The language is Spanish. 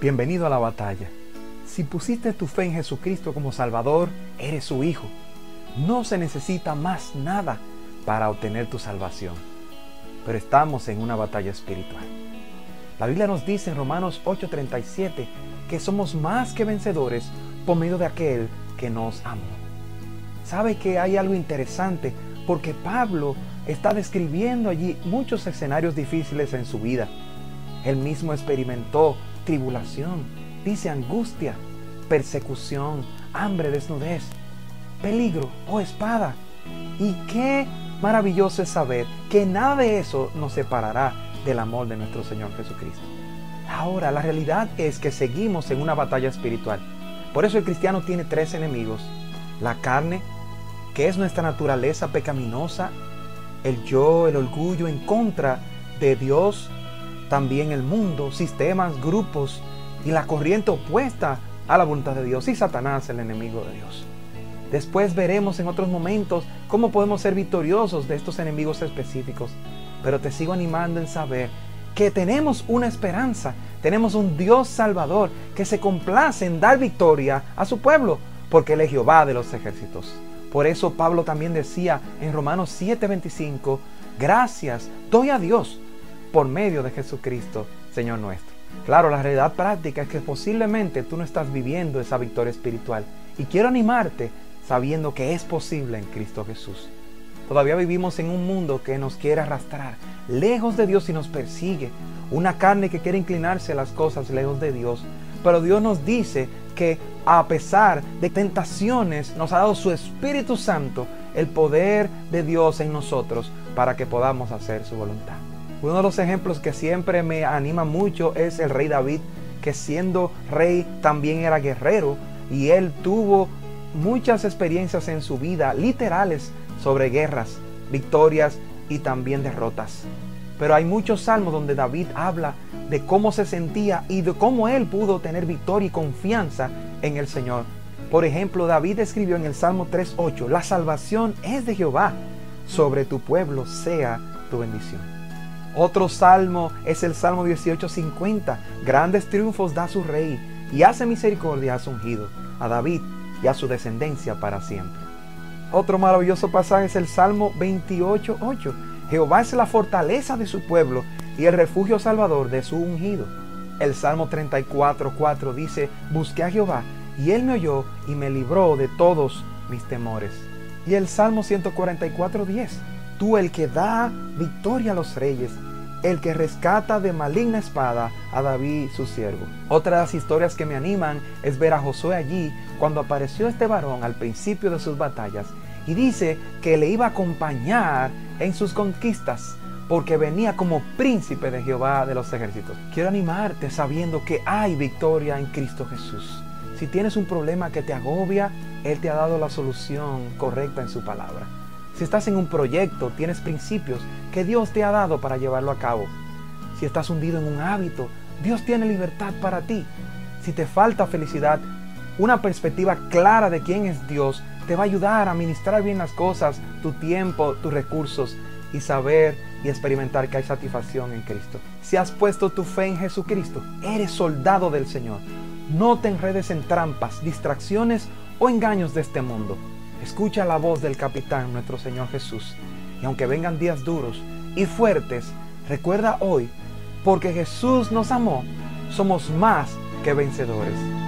Bienvenido a la batalla. Si pusiste tu fe en Jesucristo como Salvador, eres su hijo. No se necesita más nada para obtener tu salvación. Pero estamos en una batalla espiritual. La Biblia nos dice en Romanos 8:37 que somos más que vencedores por medio de aquel que nos amó. ¿Sabe que hay algo interesante? Porque Pablo está describiendo allí muchos escenarios difíciles en su vida. Él mismo experimentó tribulación, dice angustia, persecución, hambre, desnudez, peligro o espada. Y qué maravilloso es saber que nada de eso nos separará del amor de nuestro Señor Jesucristo. Ahora, la realidad es que seguimos en una batalla espiritual. Por eso el cristiano tiene tres enemigos. La carne, que es nuestra naturaleza pecaminosa, el yo, el orgullo en contra de Dios, también el mundo, sistemas, grupos y la corriente opuesta a la voluntad de Dios y Satanás, el enemigo de Dios. Después veremos en otros momentos cómo podemos ser victoriosos de estos enemigos específicos, pero te sigo animando en saber que tenemos una esperanza, tenemos un Dios salvador que se complace en dar victoria a su pueblo, porque Él es Jehová de los ejércitos. Por eso Pablo también decía en Romanos 7:25, gracias doy a Dios por medio de Jesucristo, Señor nuestro. Claro, la realidad práctica es que posiblemente tú no estás viviendo esa victoria espiritual. Y quiero animarte sabiendo que es posible en Cristo Jesús. Todavía vivimos en un mundo que nos quiere arrastrar lejos de Dios y nos persigue. Una carne que quiere inclinarse a las cosas lejos de Dios. Pero Dios nos dice que a pesar de tentaciones nos ha dado su Espíritu Santo, el poder de Dios en nosotros para que podamos hacer su voluntad. Uno de los ejemplos que siempre me anima mucho es el rey David, que siendo rey también era guerrero y él tuvo muchas experiencias en su vida literales sobre guerras, victorias y también derrotas. Pero hay muchos salmos donde David habla de cómo se sentía y de cómo él pudo tener victoria y confianza en el Señor. Por ejemplo, David escribió en el Salmo 3.8, la salvación es de Jehová, sobre tu pueblo sea tu bendición. Otro salmo es el Salmo 18:50. Grandes triunfos da su rey y hace misericordia a su ungido, a David y a su descendencia para siempre. Otro maravilloso pasaje es el Salmo 28:8. Jehová es la fortaleza de su pueblo y el refugio salvador de su ungido. El Salmo 34:4 dice, busqué a Jehová y él me oyó y me libró de todos mis temores. Y el Salmo 144:10 tú el que da victoria a los reyes, el que rescata de maligna espada a David su siervo. Otra de las historias que me animan es ver a Josué allí cuando apareció este varón al principio de sus batallas y dice que le iba a acompañar en sus conquistas porque venía como príncipe de Jehová de los ejércitos. Quiero animarte sabiendo que hay victoria en Cristo Jesús. Si tienes un problema que te agobia, Él te ha dado la solución correcta en su palabra. Si estás en un proyecto, tienes principios que Dios te ha dado para llevarlo a cabo. Si estás hundido en un hábito, Dios tiene libertad para ti. Si te falta felicidad, una perspectiva clara de quién es Dios te va a ayudar a administrar bien las cosas, tu tiempo, tus recursos y saber y experimentar que hay satisfacción en Cristo. Si has puesto tu fe en Jesucristo, eres soldado del Señor. No te enredes en trampas, distracciones o engaños de este mundo. Escucha la voz del capitán, nuestro Señor Jesús. Y aunque vengan días duros y fuertes, recuerda hoy, porque Jesús nos amó, somos más que vencedores.